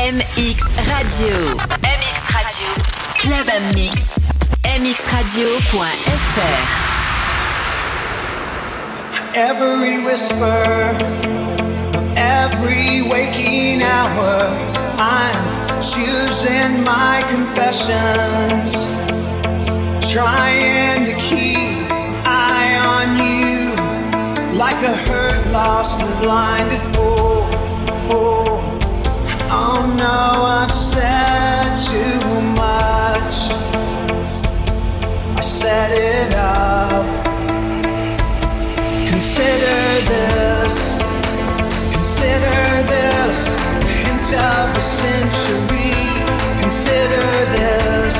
MX Radio. MX Radio. Club Mix. MXradio.fr. Every whisper, every waking hour, I'm choosing my confessions, trying to keep eye on you like a hurt, lost, and blinded fool. fool. Oh no, I've said too much. I set it up. Consider this, consider this, hint of a century. Consider this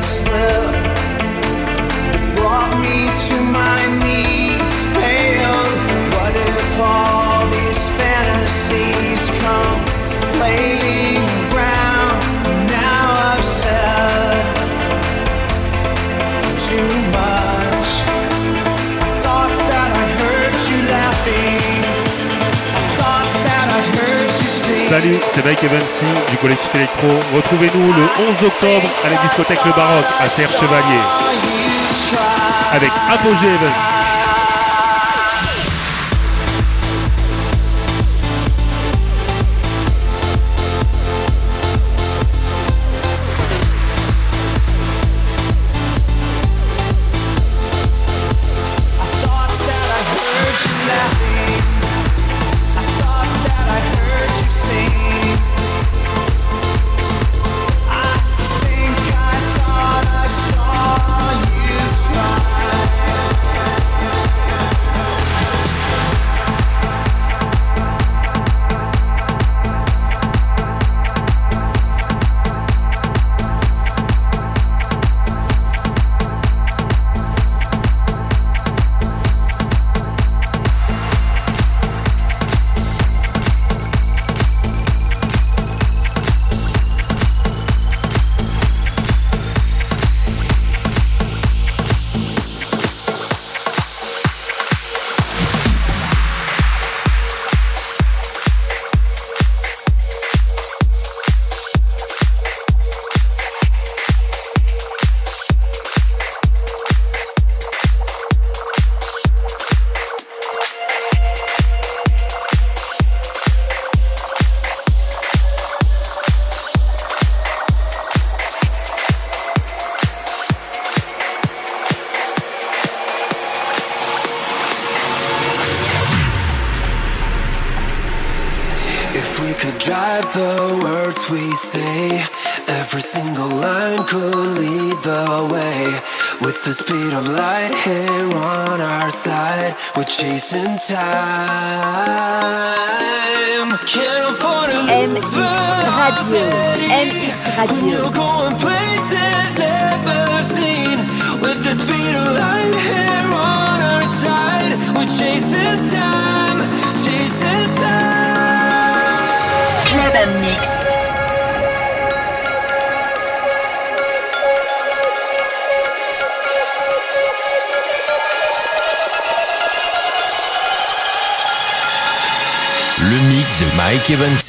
slip brought me to my knees, Salut, c'est Mike Evansy du collectif électro. Retrouvez-nous le 11 octobre à la discothèque Le Baroque à Serre Chevalier avec Apogée Evans.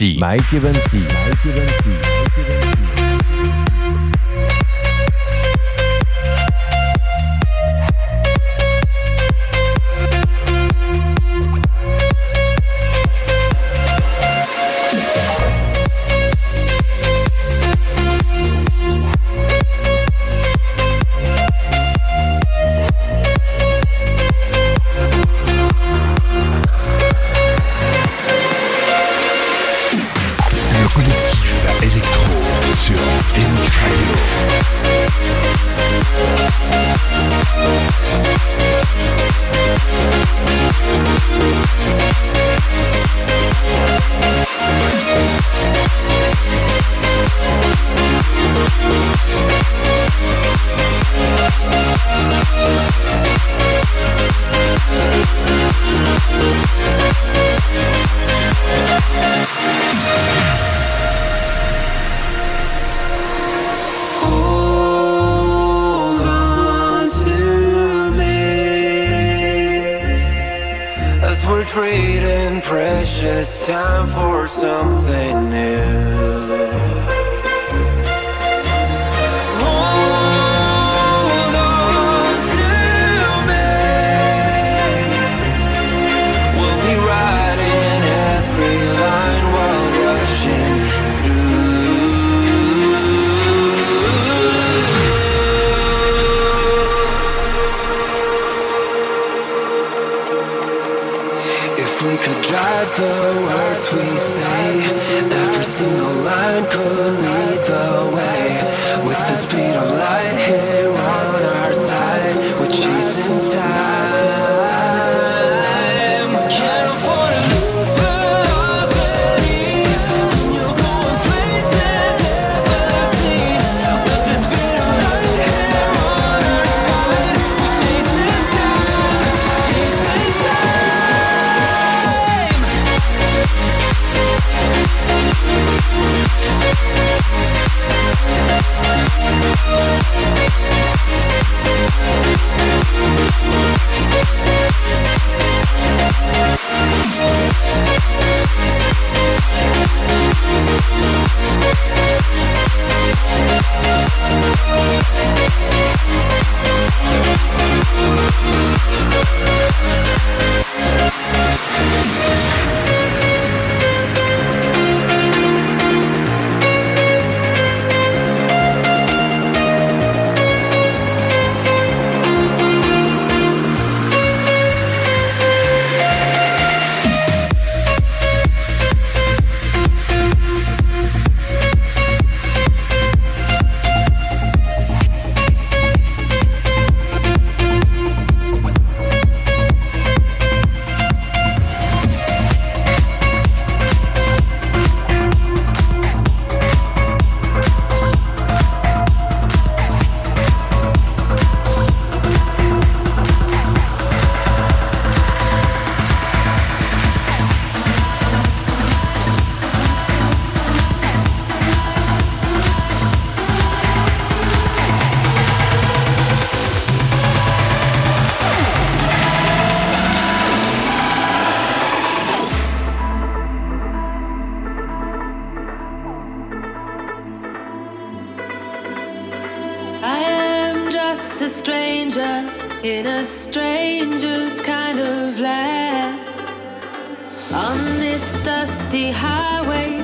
Evansy. Mike Evansy. Mike just a stranger in a stranger's kind of land. On this dusty highway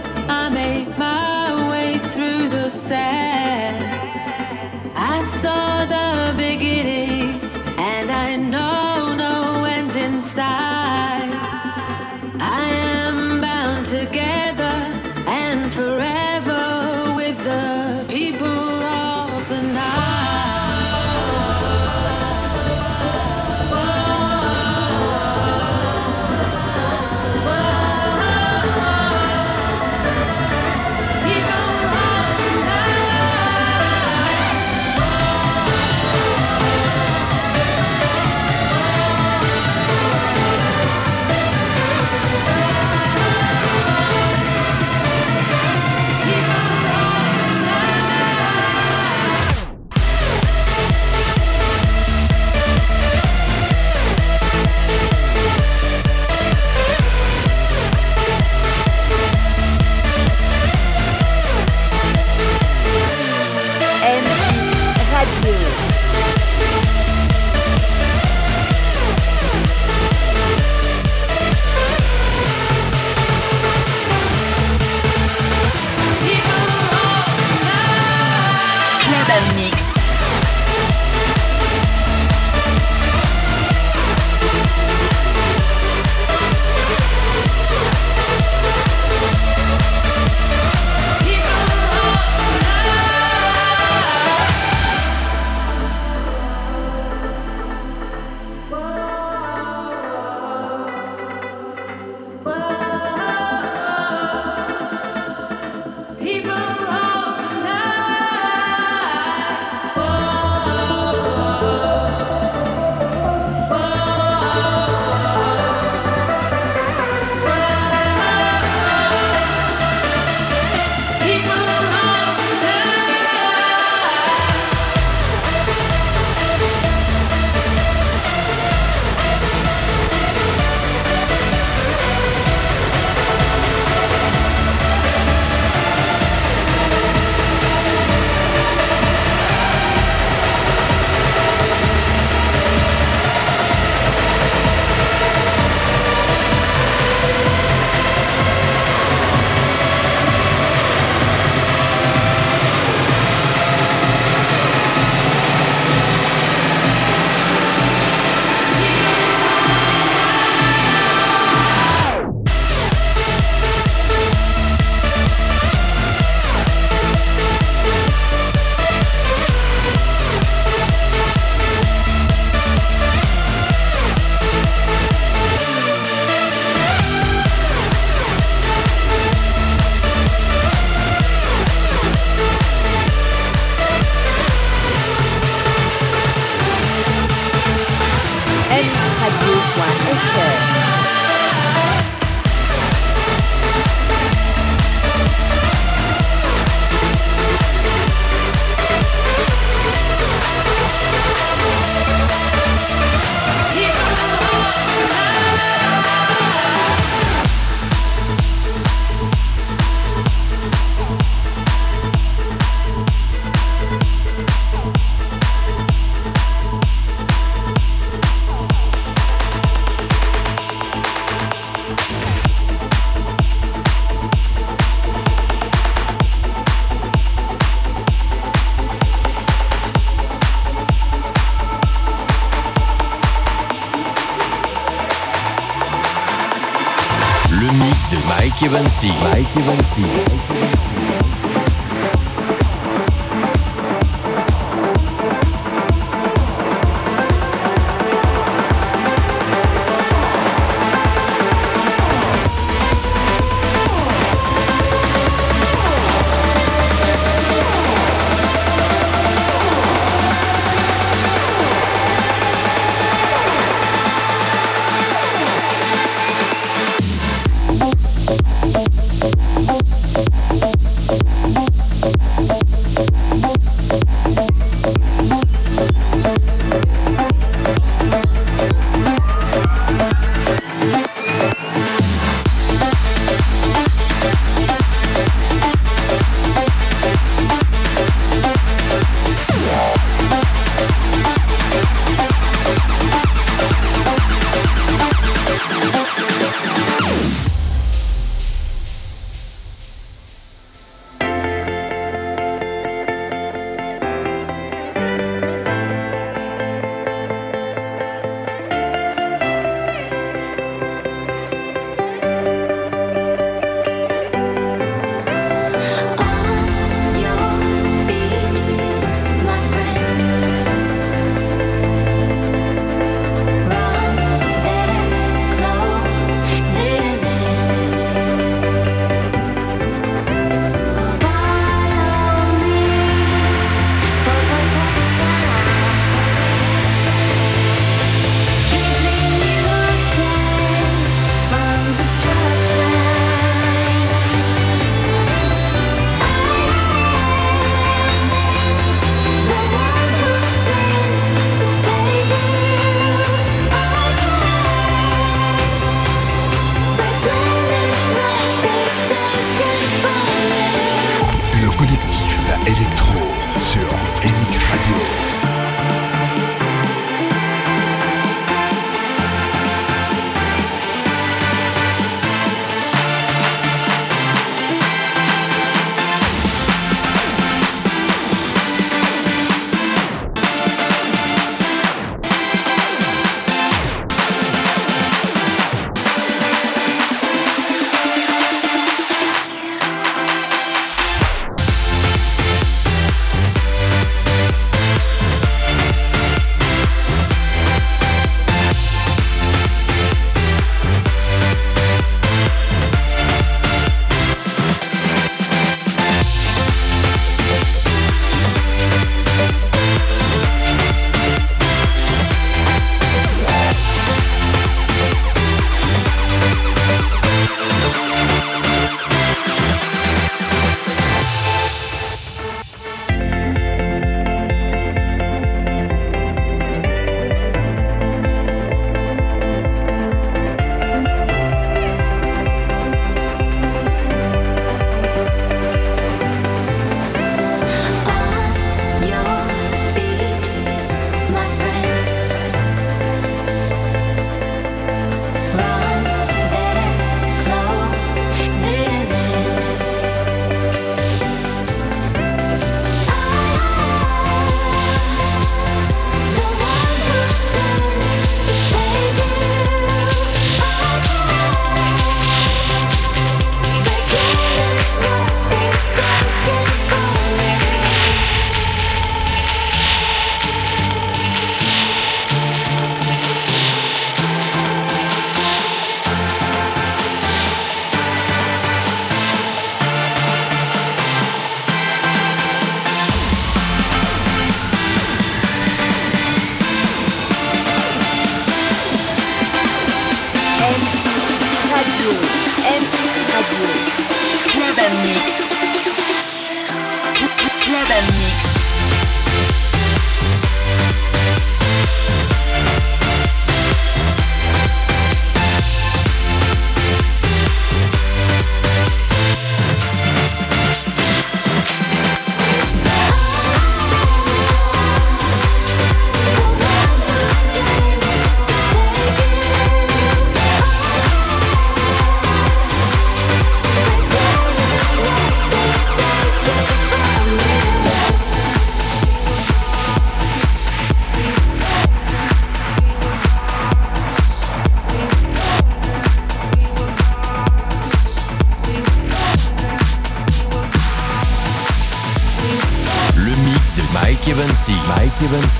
Mike Evansy. Mike Evansy. Evansy.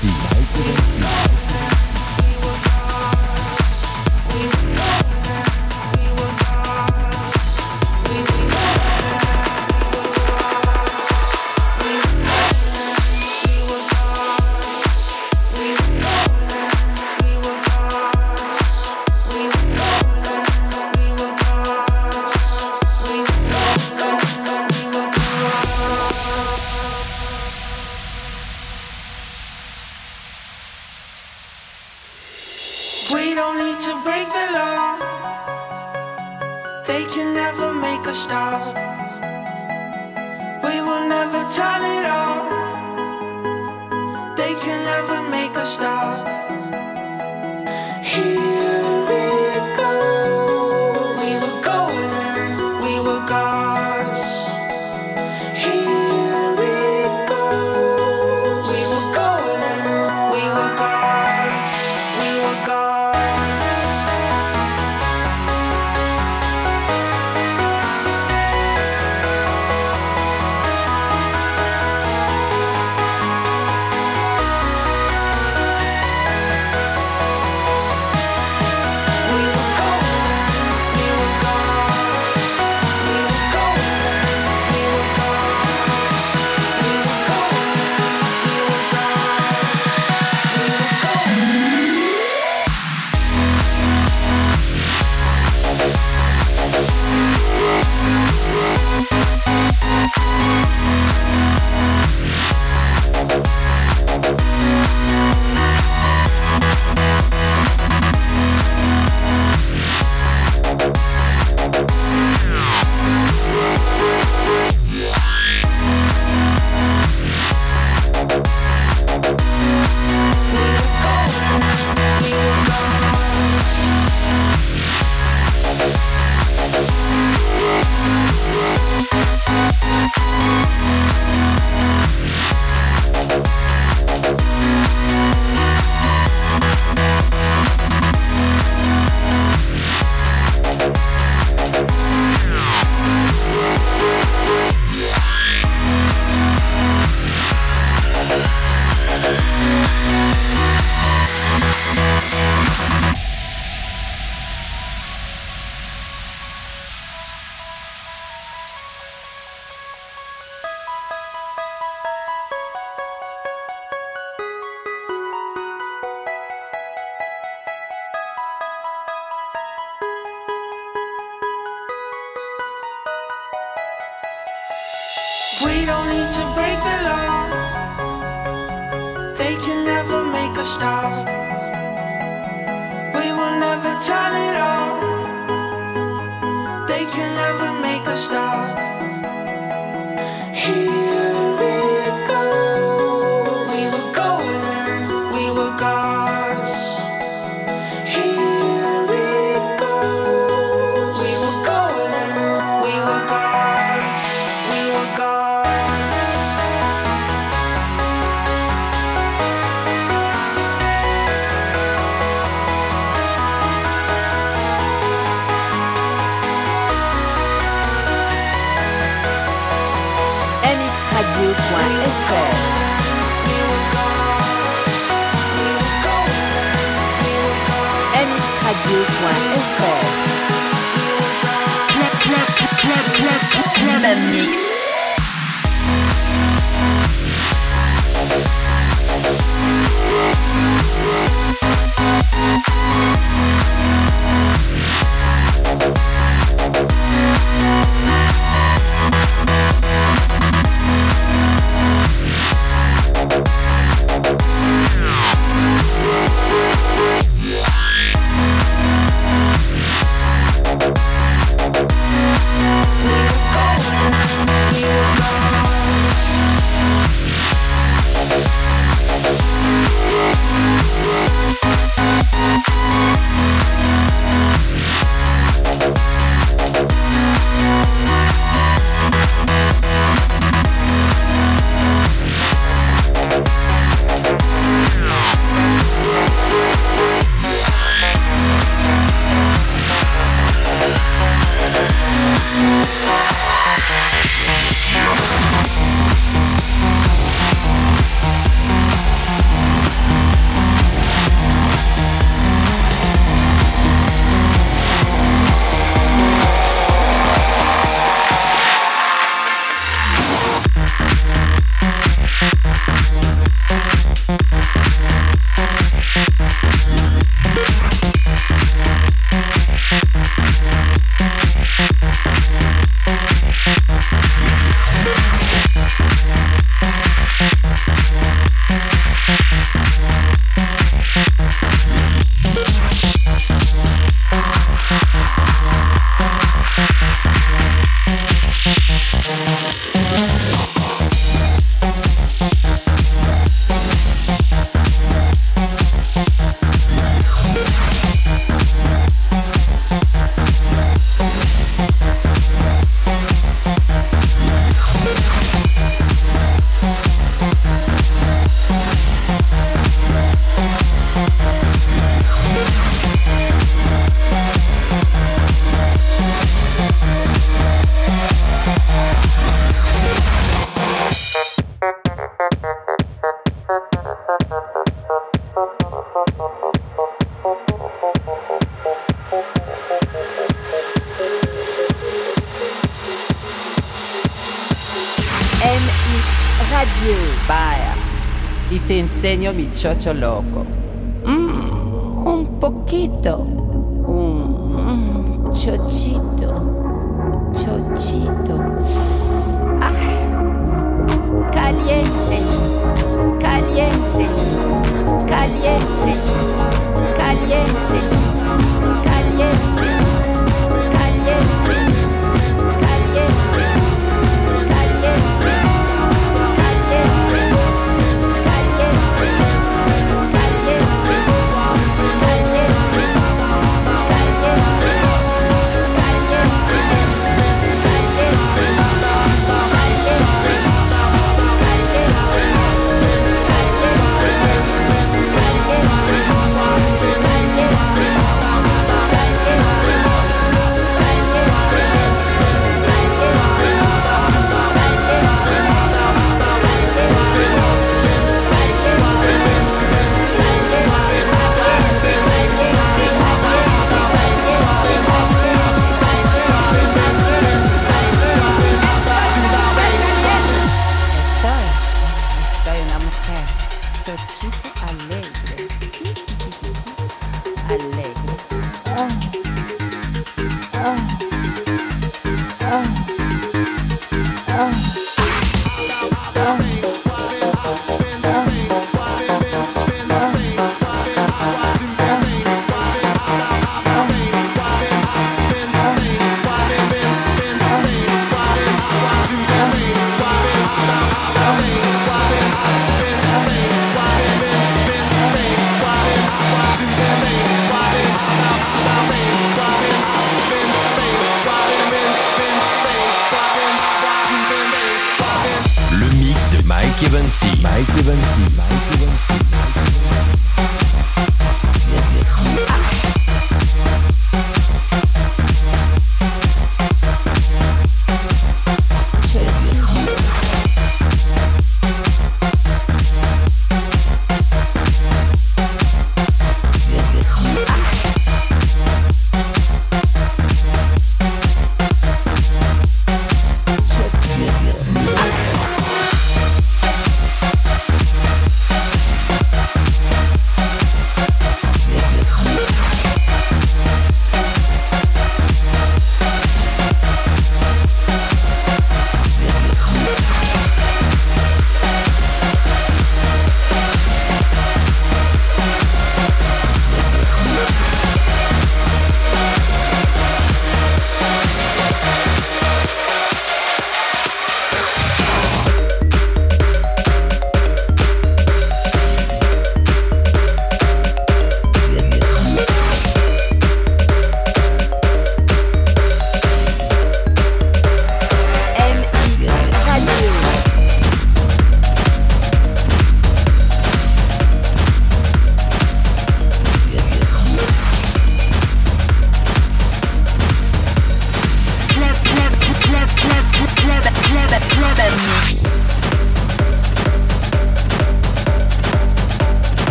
Chocho loco.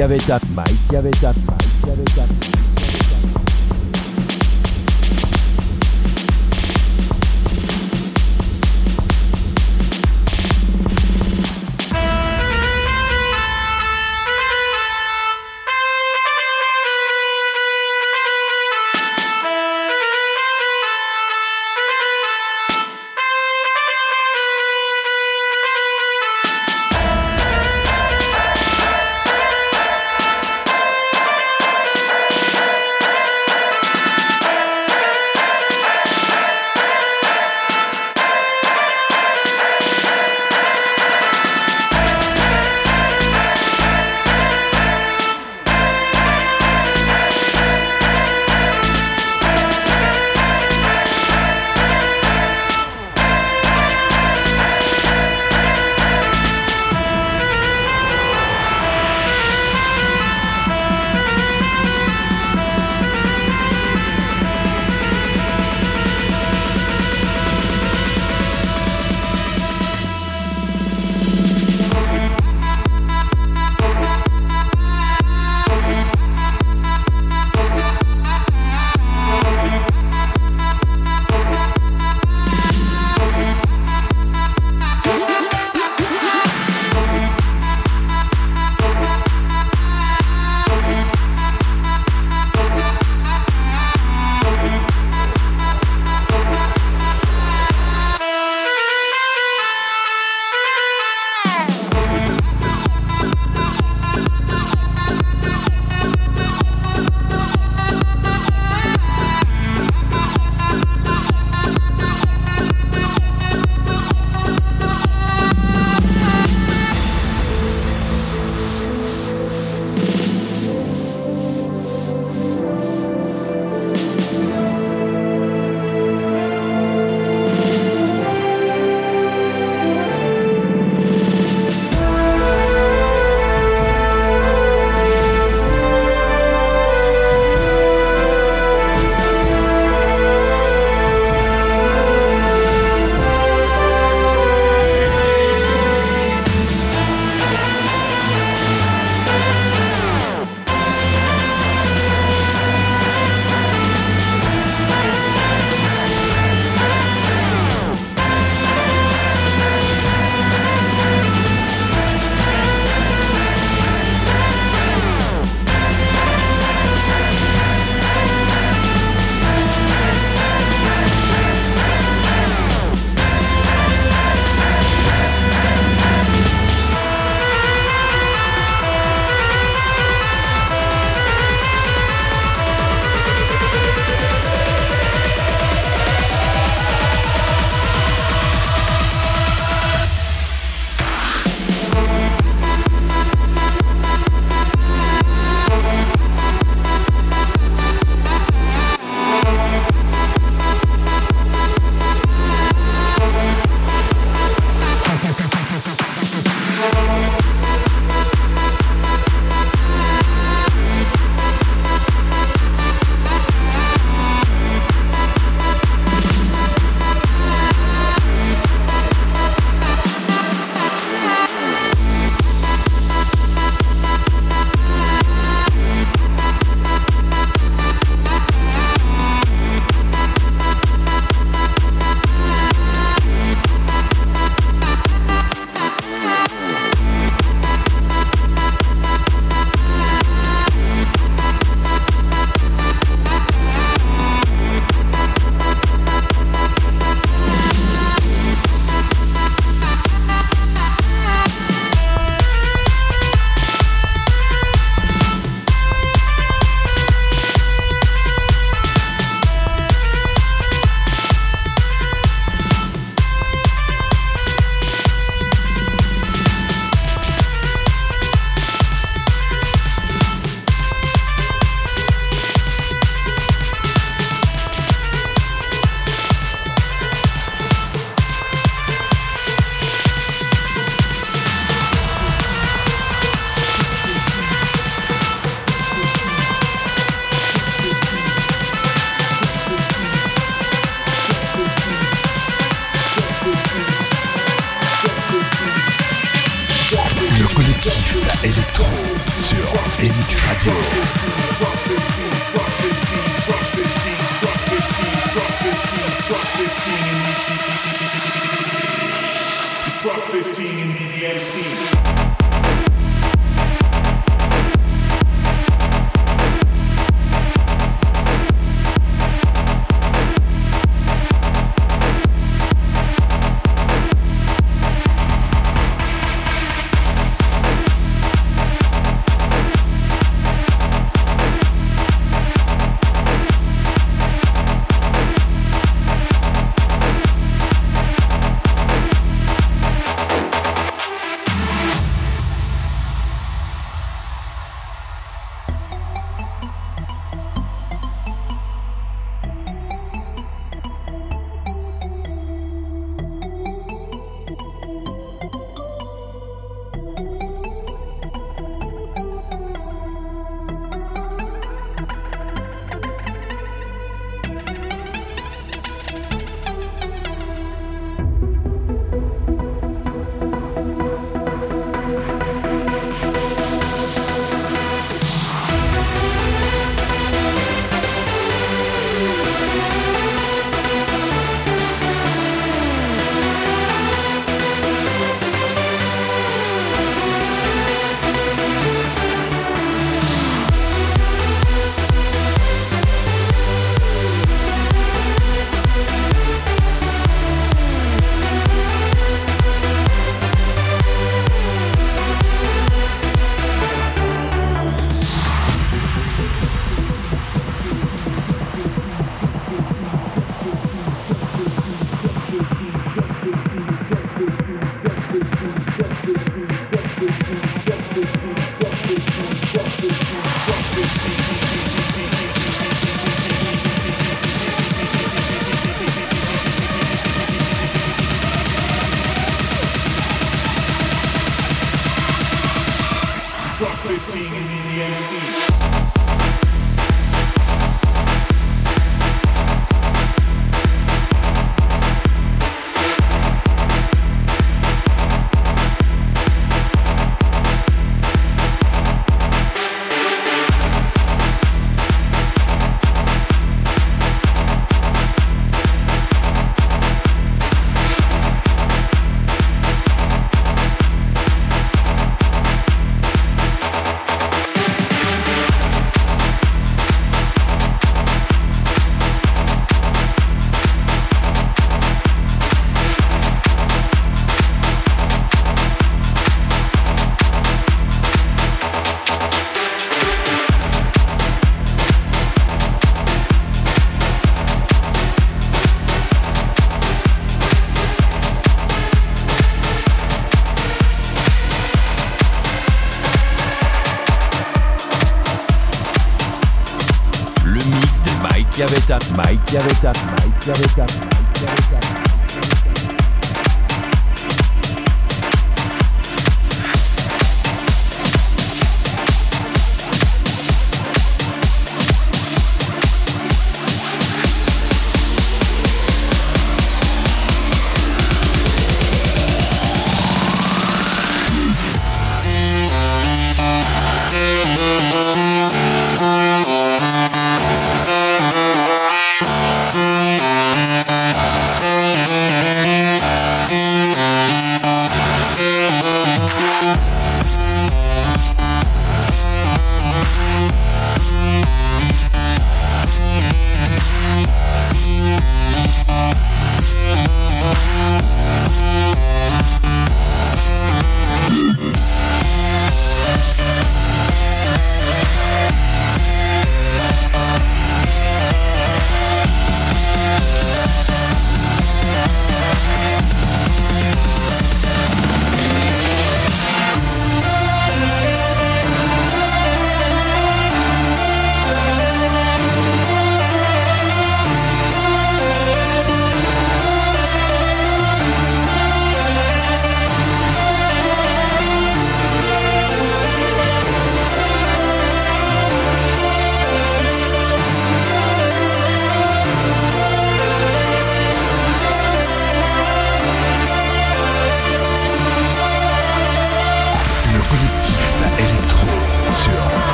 ia betzat maikia betzat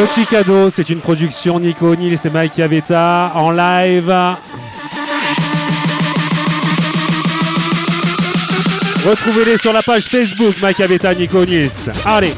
Petit cadeau, c'est une production Nico O'Neill et Mike Aveta en live. Retrouvez-les sur la page Facebook Mike Aveta Nico O'Neill. Allez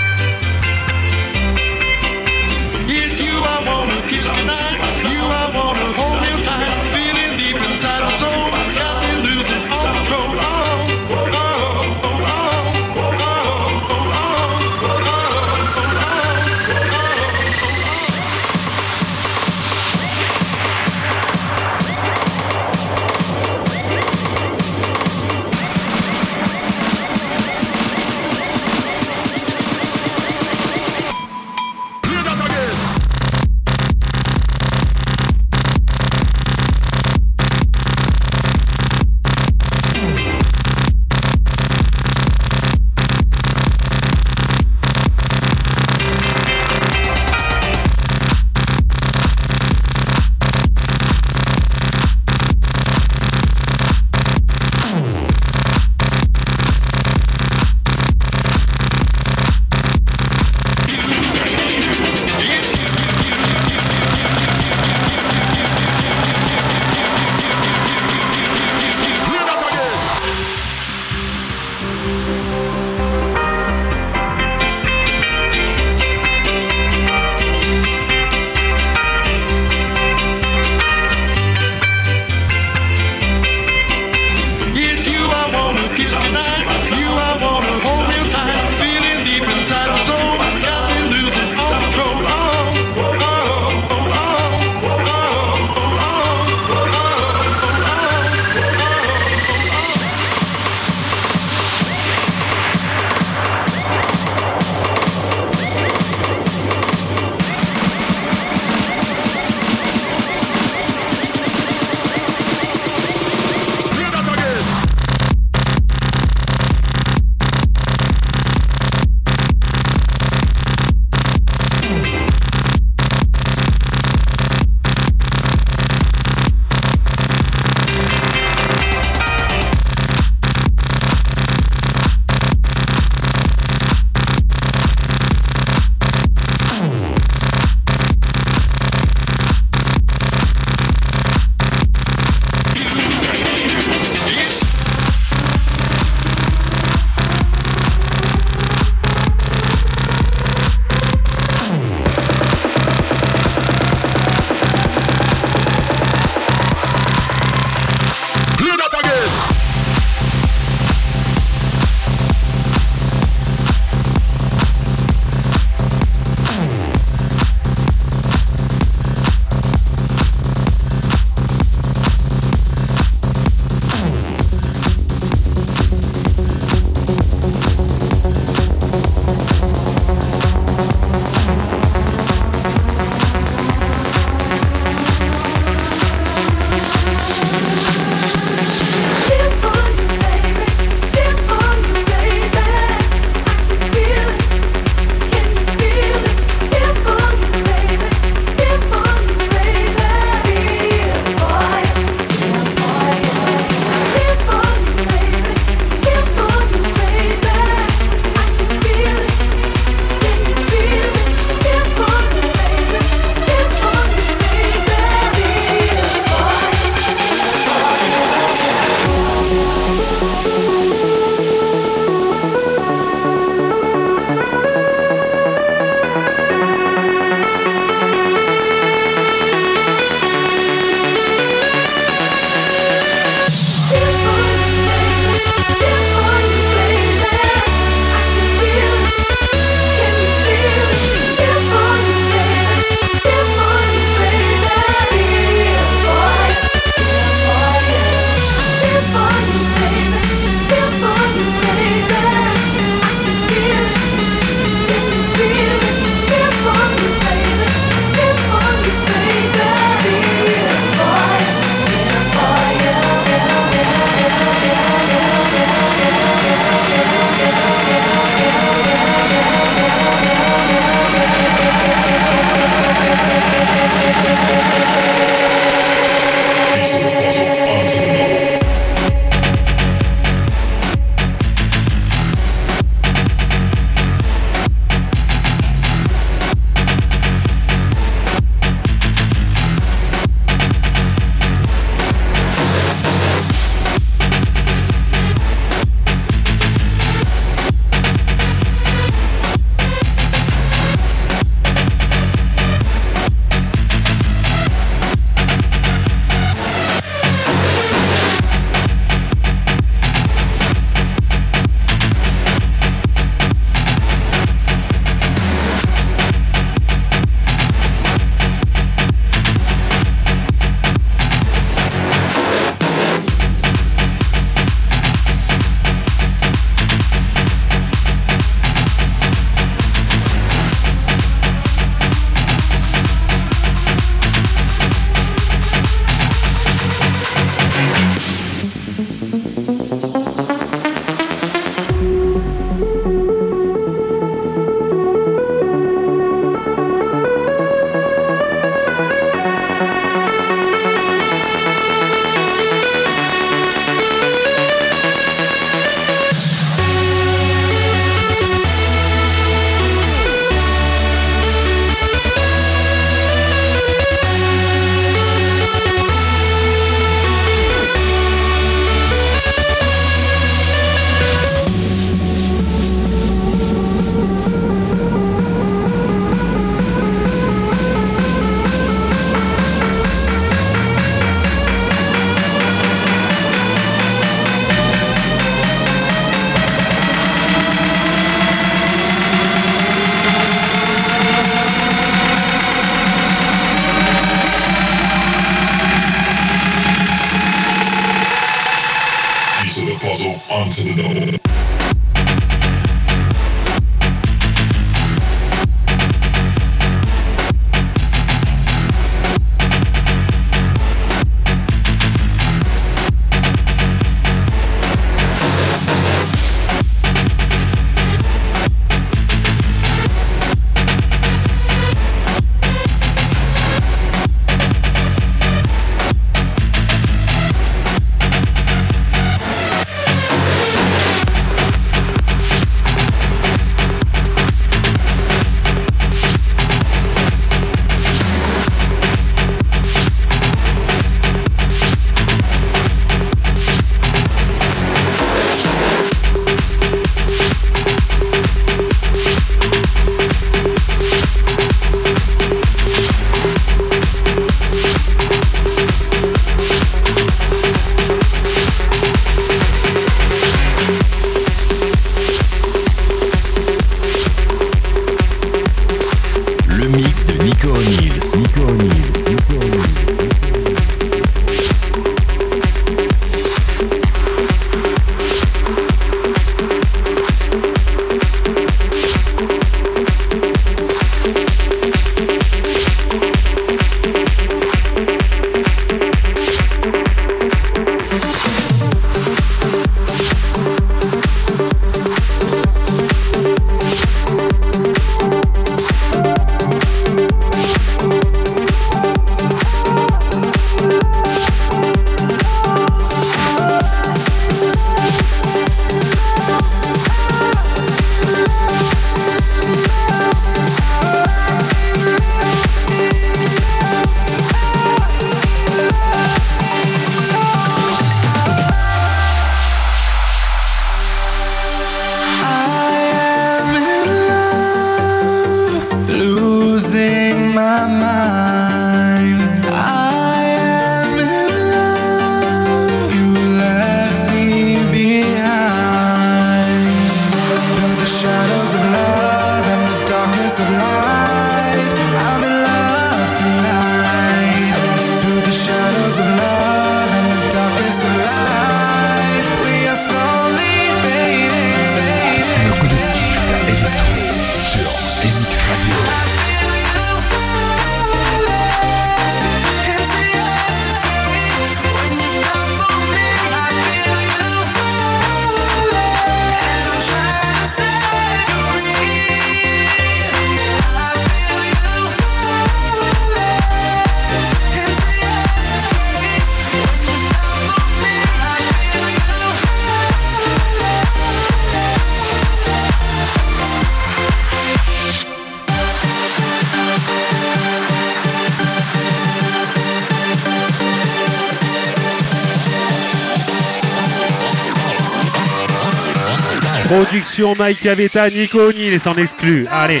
Mike Aveta, Nico O'Neill s'en exclut. Allez.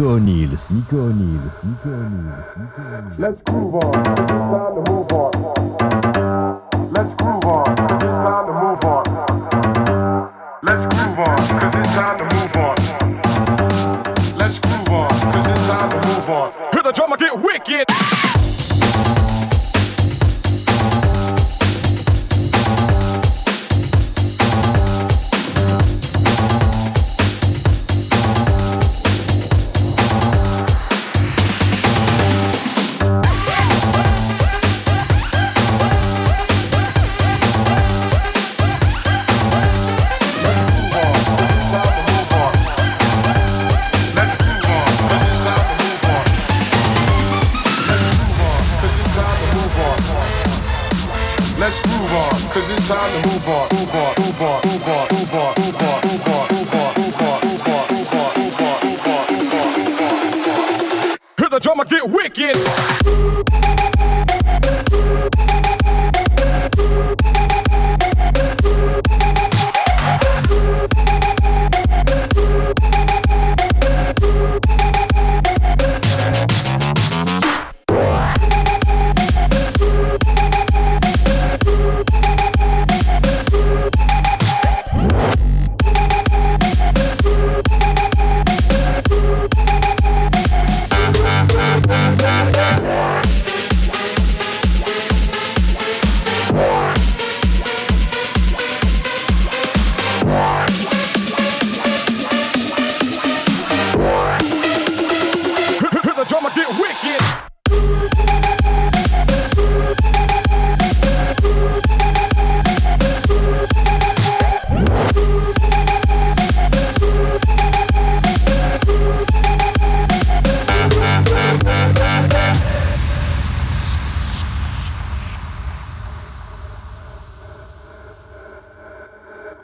Nico O'Neill, Nico O'Neill, Nico O'Neill. Let's move on.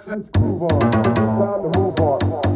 Let's groove on. It's time to move on.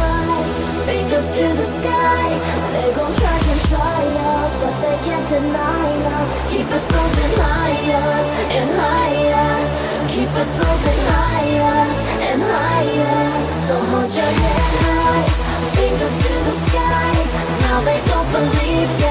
us to the sky. They gon' try and try up, but they can't deny up. Keep it moving higher and higher. Keep it moving higher and higher. So hold your head high, fingers to the sky. Now they don't believe ya.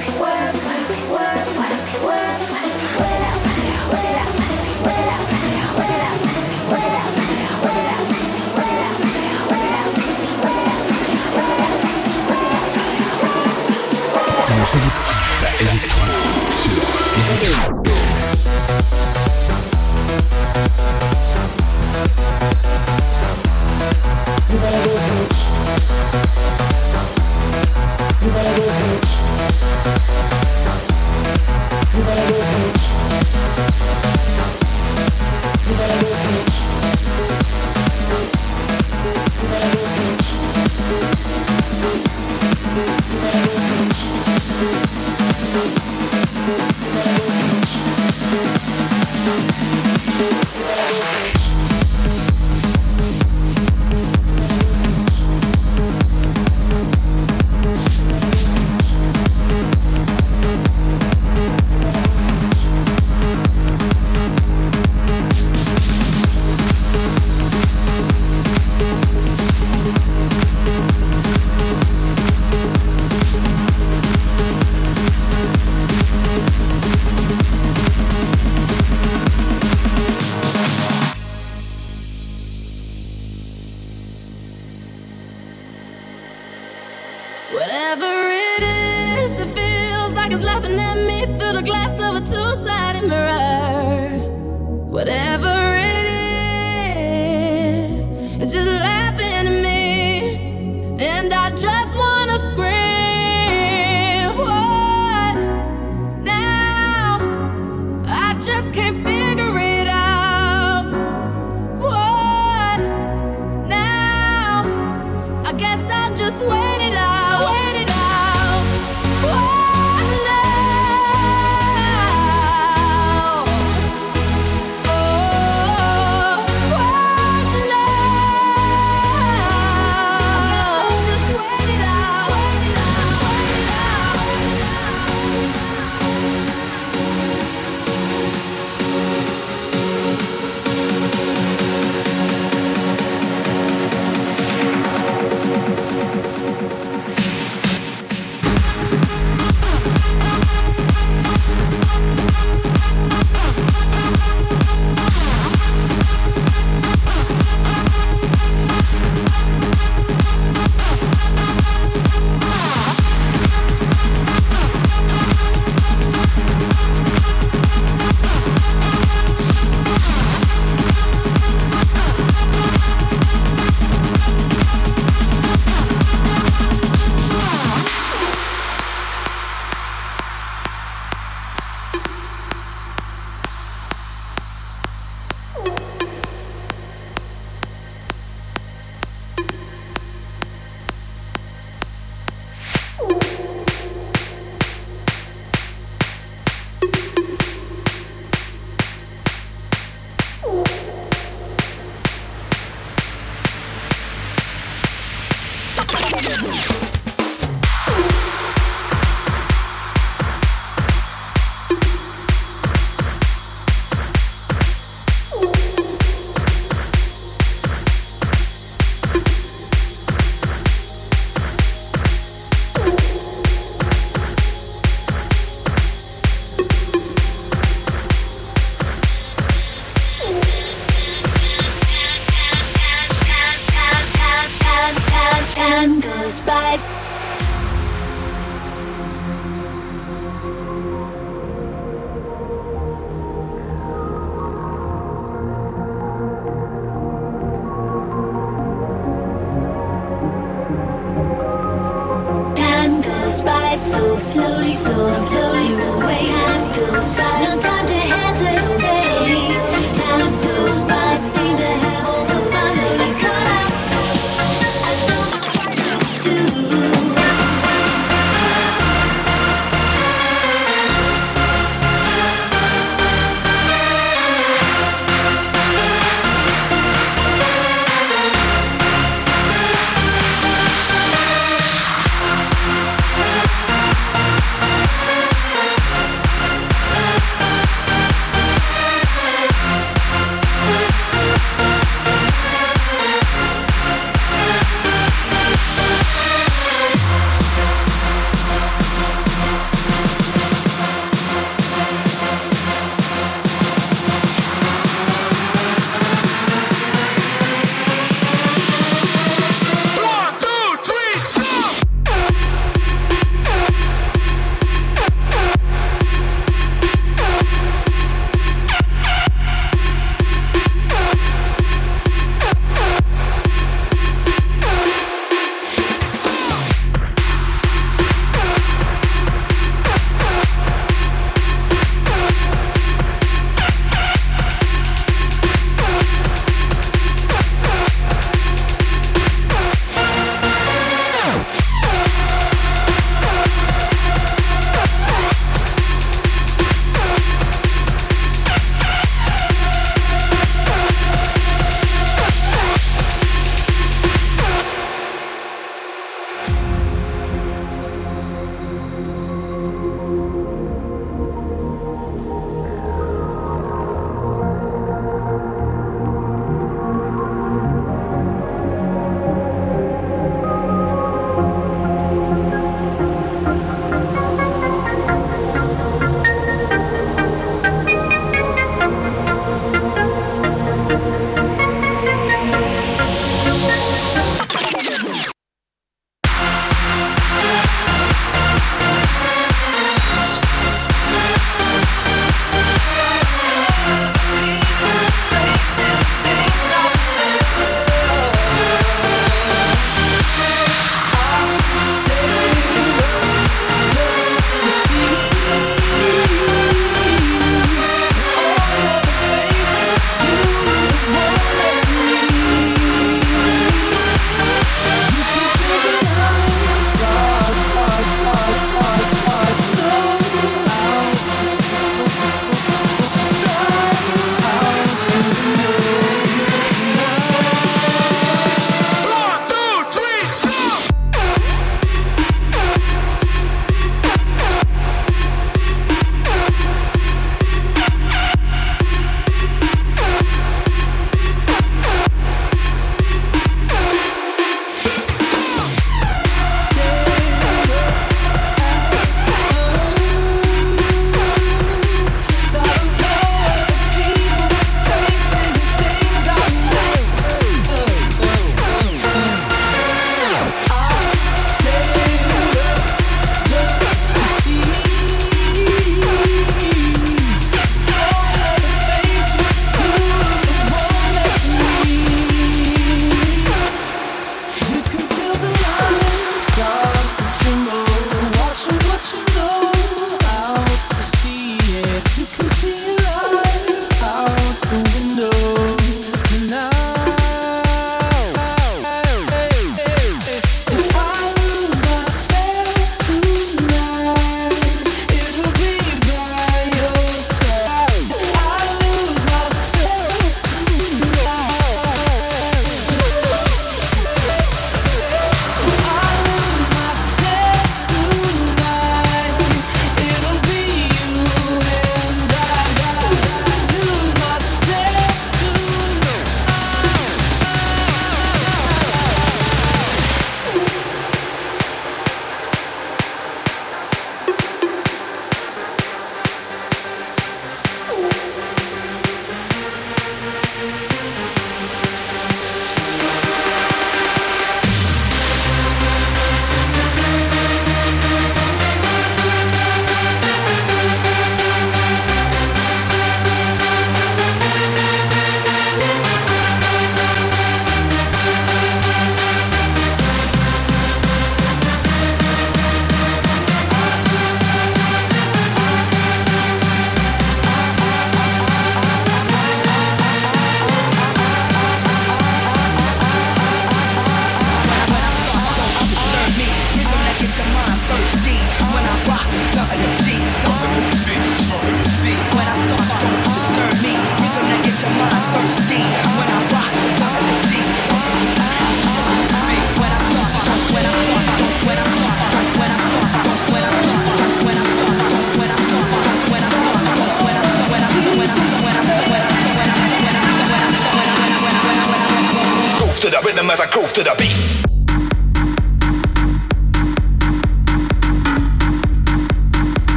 as I groove to the beat.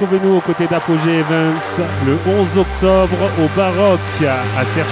Retrouvez-nous aux côtés d'Apogée Evans le 11 octobre au Baroque à Serre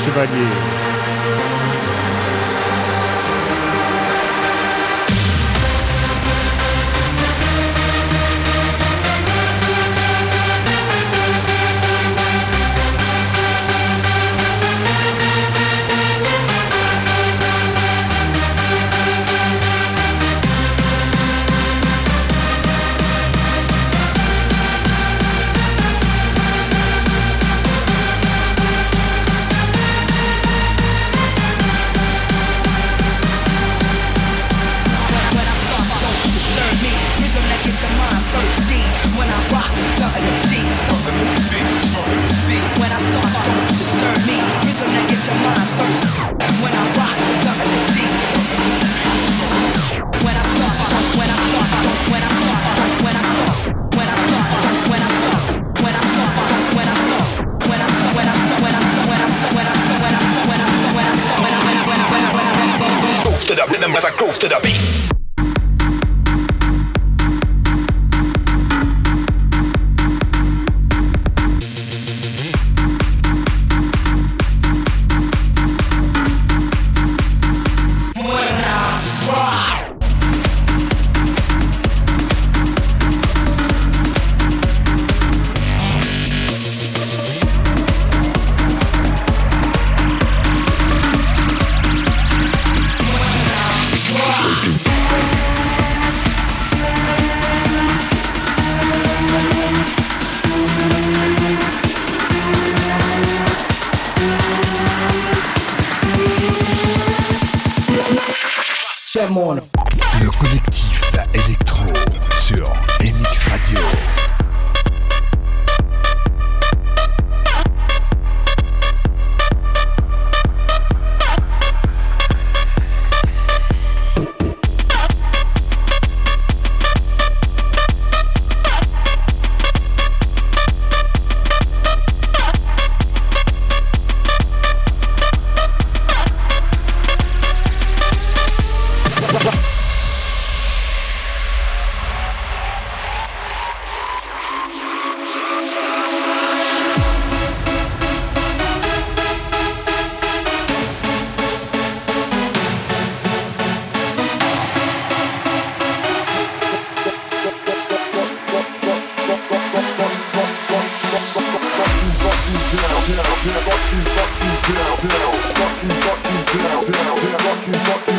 Drop a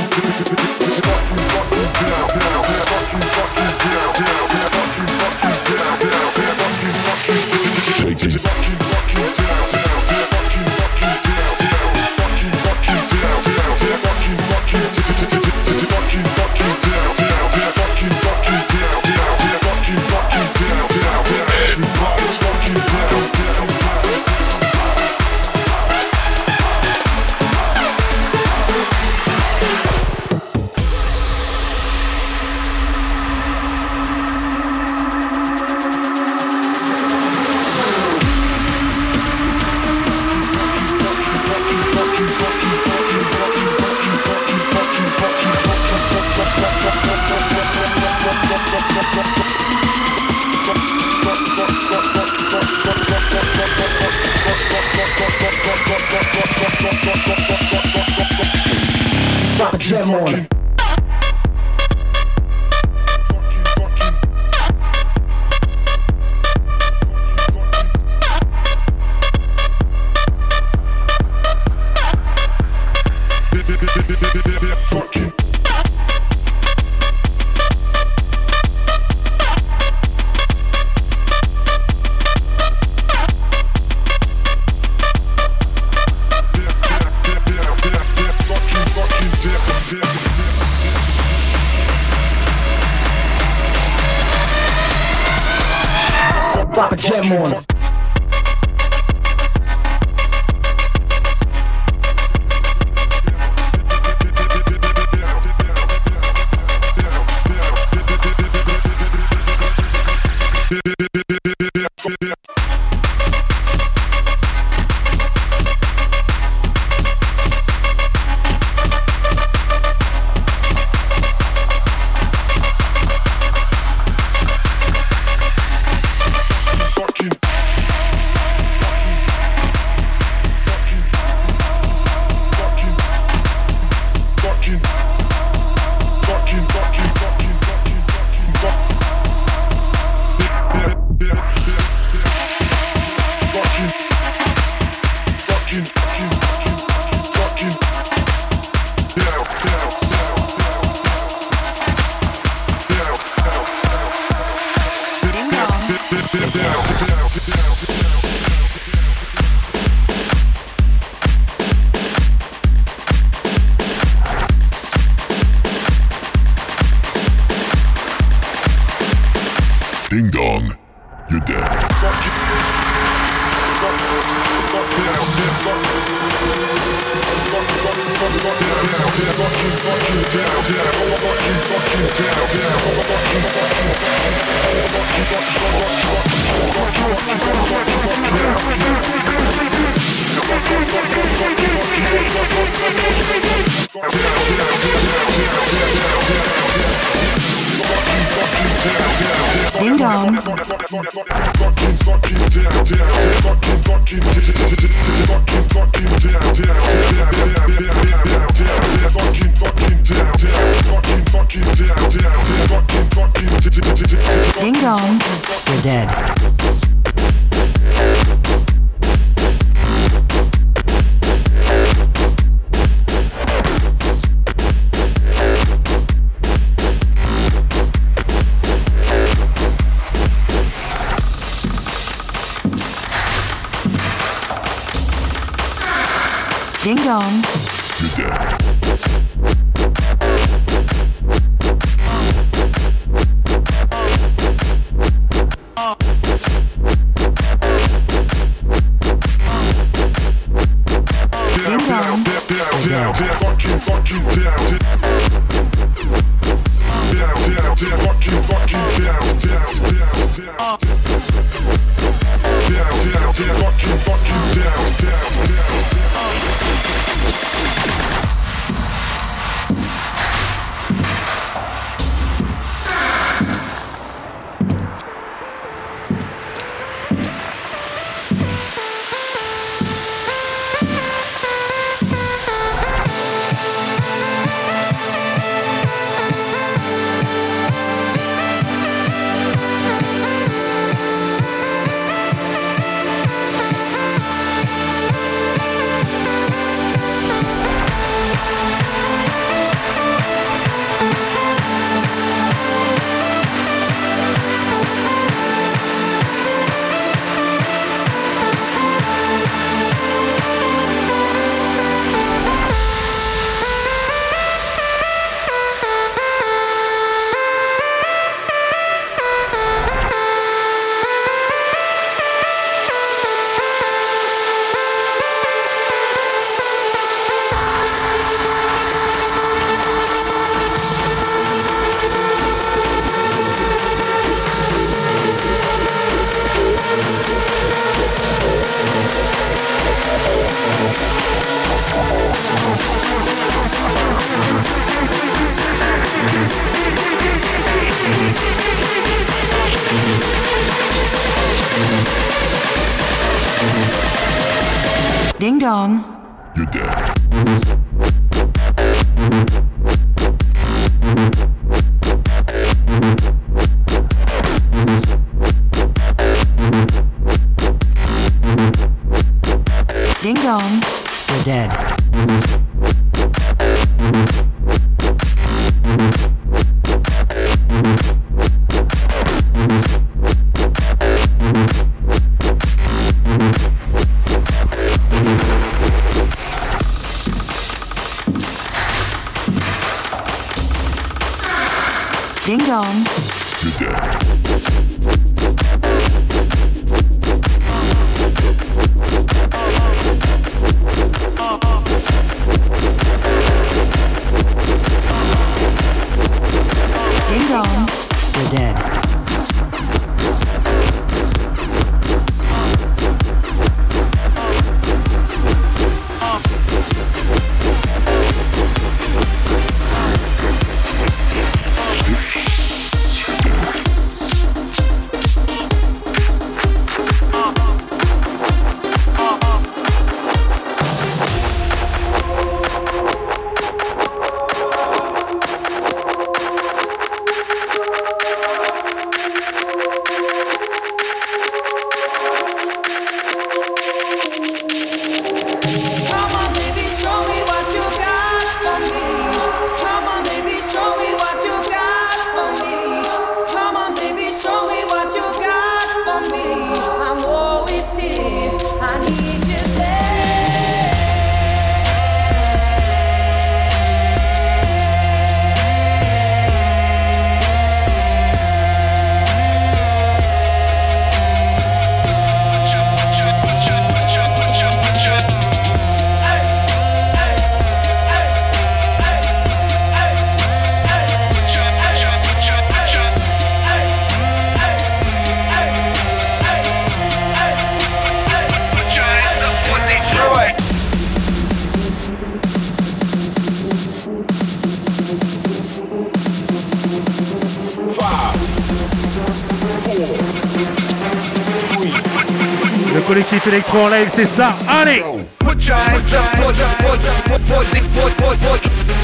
électro en live, c'est ça. Allez Put your hands up for the for the for the for for for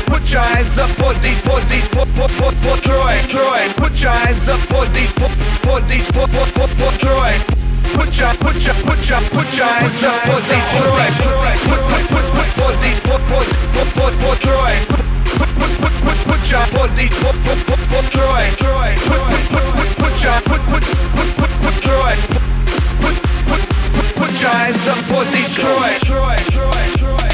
Put your hands up for the for the for for for for Troy Troy Put your hands up for the for for the for for for for Troy Put your put your put your put your hands up for the Troy Troy Put put put put for the for for for for for Troy Put put put put put your for the for for for for Troy Troy Put put put put put your put put put put put Troy Giants support Detroit. Detroit. Detroit. Detroit.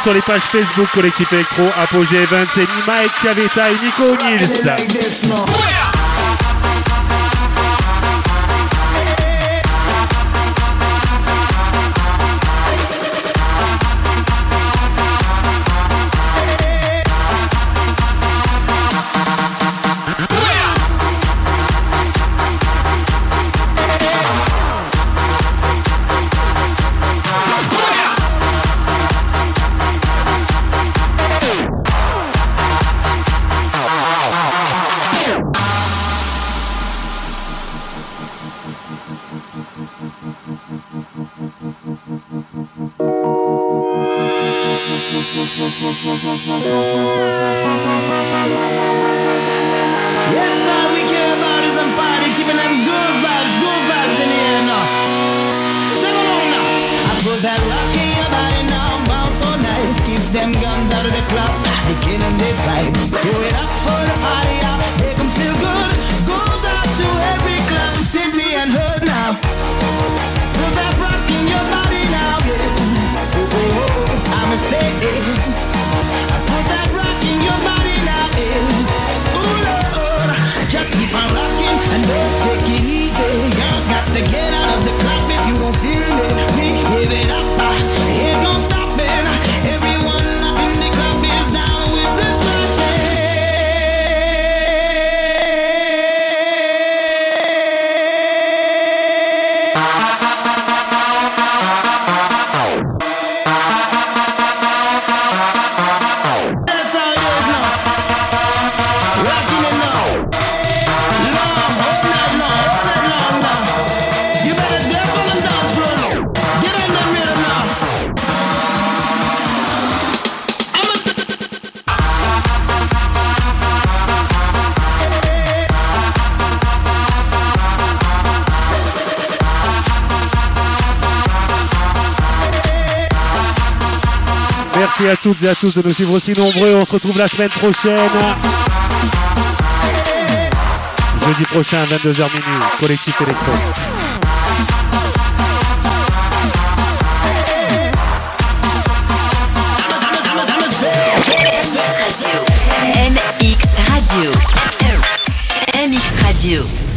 sur les pages Facebook Collectif Electro, Apogée Events et Mike Cavetta et Nico Nils. à tous de nous suivre aussi nombreux. On se retrouve la semaine prochaine. Jeudi prochain, 22h minuit, collectif électro. MX Radio. MX Radio.